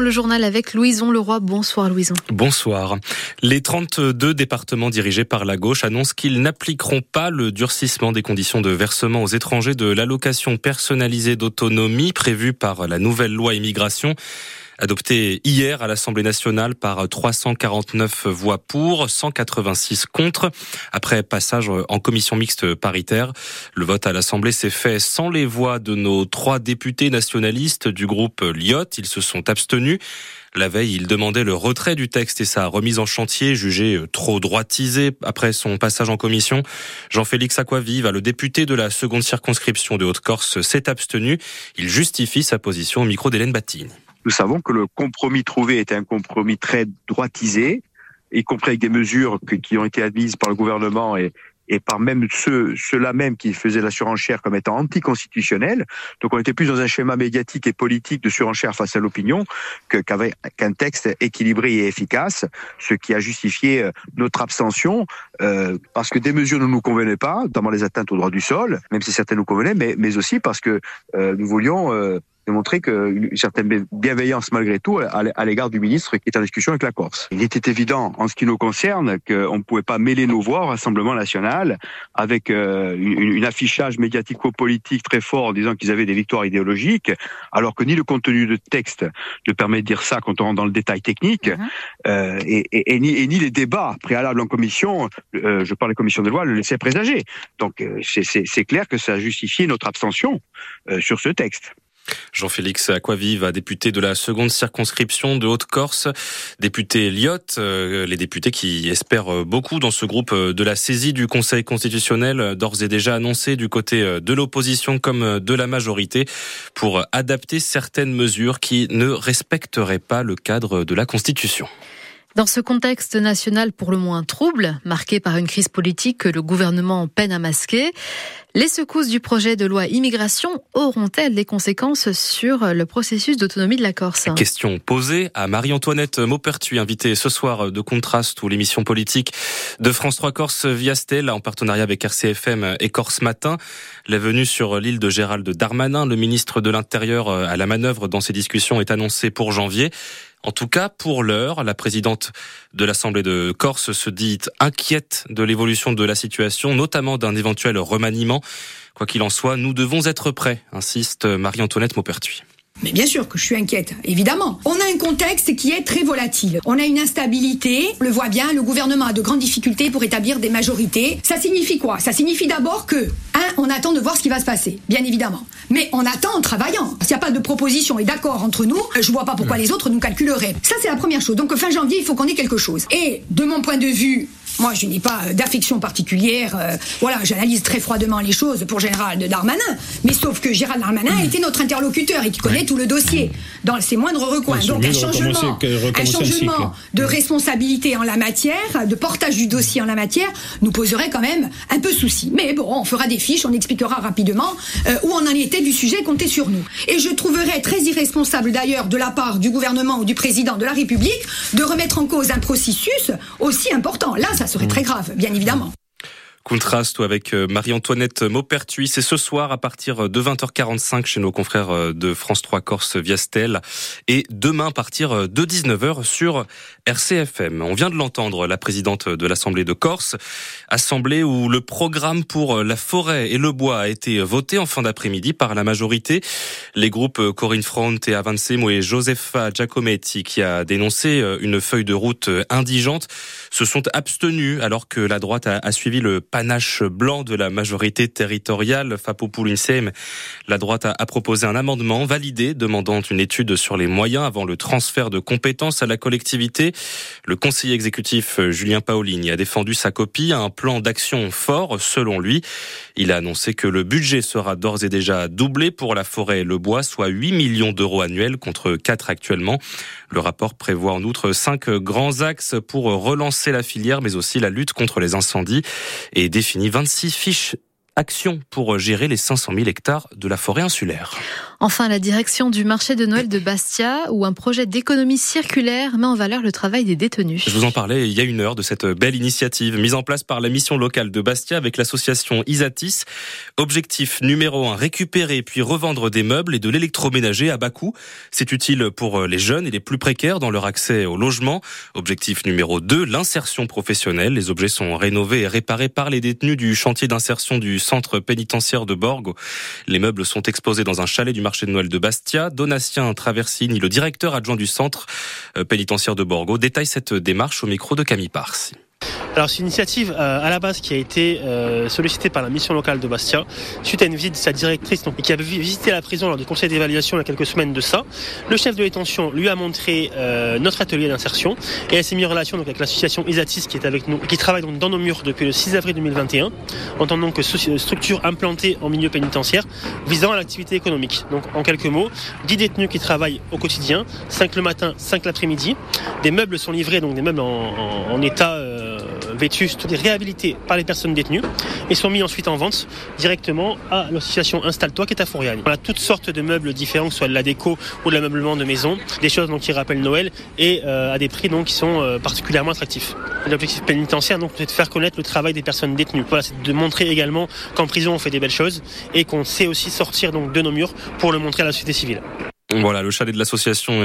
le journal avec Louison Leroy. Bonsoir Louison. Bonsoir. Les 32 départements dirigés par la gauche annoncent qu'ils n'appliqueront pas le durcissement des conditions de versement aux étrangers de l'allocation personnalisée d'autonomie prévue par la nouvelle loi immigration adopté hier à l'Assemblée nationale par 349 voix pour, 186 contre. Après passage en commission mixte paritaire, le vote à l'Assemblée s'est fait sans les voix de nos trois députés nationalistes du groupe Lyot. Ils se sont abstenus. La veille, il demandait le retrait du texte et sa remise en chantier, jugé trop droitisé après son passage en commission. Jean-Félix Aquaviva, le député de la seconde circonscription de Haute-Corse, s'est abstenu. Il justifie sa position au micro d'Hélène Battine. Nous savons que le compromis trouvé était un compromis très droitisé, y compris avec des mesures qui ont été admises par le gouvernement et, par même ceux, ceux-là même qui faisaient la surenchère comme étant anticonstitutionnelle. Donc on était plus dans un schéma médiatique et politique de surenchère face à l'opinion qu'avec qu'un texte équilibré et efficace, ce qui a justifié euh, notre abstention, euh, parce que des mesures ne nous convenaient pas, notamment les atteintes au droit du sol, même si certaines nous convenaient, mais, aussi parce que euh, nous voulions... démontrer qu'une certaine bienveillance malgré tout à l'égard du ministre qui est en discussion avec la Corse. Il était évident, en ce qui nous concerne, qu'on ne pouvait pas mêler nos voix au Rassemblement national avec euh, une, une affichage médiatico-politique très fort en disant qu'ils avaient des victoires idéologiques, alors que ni le contenu de texte ne permet de dire ça quand on rentre dans le détail technique, mm-hmm. euh, et, et, et, ni, et, ni, les débats préalables en commission, euh, je parle des commissions de loi, le laissaient présager. Donc euh, c'est clair que ça a justifié notre abstention euh, sur ce texte. Jean-Félix Aquaviva, député de la seconde circonscription de Haute-Corse, député Lyotte, euh, les députés qui espèrent beaucoup dans ce groupe de la saisie du Conseil constitutionnel, d'ores et déjà annoncé du côté de l'opposition comme de la majorité, pour adapter certaines mesures qui ne respecteraient pas le cadre de la Constitution. Dans ce contexte national pour le moins trouble, marqué par une crise politique que le gouvernement peine à masquer, les secousses du projet de loi immigration auront-elles des conséquences sur le processus d'autonomie de la Corse? Question posée à Marie-Antoinette Maupertuis, invitée ce soir de Contraste ou l'émission politique de France 3 Corse via Stella en partenariat avec RCFM et Corse Matin. La venue sur l'île de Gérald Darmanin, le ministre de l'Intérieur à la manœuvre dans ces discussions, est annoncée pour janvier. En tout cas, pour l'heure, la présidente de l'Assemblée de Corse se dit inquiète de l'évolution de la situation, notamment d'un éventuel remaniement. Quoi qu'il en soit, nous devons être prêts, insiste Marie-Antoinette Maupertuis. Mais bien sûr que je suis inquiète, évidemment. On a un contexte qui est très volatile. On a une instabilité, on le voit bien, le gouvernement a de grandes difficultés pour établir des majorités. Ça signifie quoi? Ça signifie d'abord que, un, on attend de voir ce qui va se passer, bien évidemment. Mais on attend en travaillant. S'il n'y a pas de proposition et d'accord entre nous, je vois pas pourquoi les autres nous calculeraient. Ça, c'est la première chose. Donc fin janvier, il faut qu'on ait quelque chose. Et de mon point de vue moi, je n'ai pas d'affection particulière. Euh, voilà, j'analyse très froidement les choses pour Gérald Darmanin. Mais sauf que Gérald Darmanin a été notre interlocuteur et qui connaît tout le dossier dans ses moindres recoins. Donc un changement, un changement de responsabilité en la matière, de portage du dossier en la matière, nous poserait quand même un peu souci. Mais bon, on fera des fiches, on expliquera rapidement euh, où on en était du sujet, comptez sur nous. Et je trouverais très irresponsable d'ailleurs de la part du gouvernement ou du président de la République de remettre en cause un processus aussi important. Là, ça serait très grave, bien évidemment. Contraste avec euh, Marie-Antoinette Maupertuis. C'est ce soir à partir de 20h45 chez nos confrères euh, de France 3 Corse Viastel et demain à partir de 19h sur RCFM. On vient de l'entendre, la présidente de l'Assemblée de Corse, assemblée où le programme pour la forêt et le bois a été voté en fin d'après-midi par la majorité. Les groupes Corinne Front et Avancemo et Josefa Giacometti, qui a dénoncé une feuille de route indigente, se sont abstenus alors que la droite a, suivi le panache blanc de la majorité territoriale. Fapopoulinsem, la droite a, proposé un amendement validé demandant une étude sur les moyens avant le transfert de compétences à la collectivité. Le conseiller exécutif Julien Paolini a défendu sa copie, un plan d'action fort selon lui. Il a annoncé que le budget sera d'ores et déjà doublé pour la forêt et le bois, soit 8 millions d'euros annuels contre 4 actuellement. Le rapport prévoit en outre cinq grands axes pour relancer la filière, mais aussi la lutte contre les incendies et définit 26 fiches action pour gérer les 500 000 hectares de la forêt insulaire. Enfin, la direction du marché de Noël de Bastia, où un projet d'économie circulaire met en valeur le travail des détenus. Je vous en parlais il y a une heure de cette belle initiative mise en place par la mission locale de Bastia avec l'association Isatis. Objectif numéro un, récupérer puis revendre des meubles et de l'électroménager à bas coût. C'est utile pour les jeunes et les plus précaires dans leur accès au logement. Objectif numéro 2, l'insertion professionnelle. Les objets sont rénovés et réparés par les détenus du chantier d'insertion du centre pénitentiaire de Borgo. Les meubles sont exposés dans un chalet du marché de Noël de Bastia. Donatien Traversini, le directeur adjoint du centre euh, pénitentiaire de Borgo, détaille cette démarche au micro de Camille Parsi. Alors c'est une initiative euh, à la base qui a été euh, sollicitée par la mission locale de Bastia suite à une visite de sa directrice donc, qui a visité la prison lors du conseil d'évaluation il y a quelques semaines de ça. Le chef de détention lui a montré euh, notre atelier d'insertion et elle s'est mise en relation donc, avec l'association Isatis qui est avec nous qui travaille donc, dans nos murs depuis le 6 avril 2021 en tant que structure implantée en milieu pénitentiaire visant à l'activité économique. Donc en quelques mots, 10 détenus qui travaillent au quotidien, 5 le matin, 5 l'après-midi. Des meubles sont livrés, donc des meubles en état vétustes, réhabilités par les personnes détenues et sont mis ensuite en vente directement à l'association Installe-toi qui est à Fouriane. On a toutes sortes de meubles différents, que ce soit de la déco ou de l'ameublement de maison, des choses donc, qui rappellent Noël et euh, à des prix donc, qui sont euh, particulièrement attractifs. L'objectif pénitentiaire, donc, c'est de faire connaître le travail des personnes détenues. Voilà, c'est de montrer également qu'en prison on fait des belles choses et qu'on sait aussi sortir donc, de nos murs pour le montrer à la société civile. Voilà, le chalet de l'association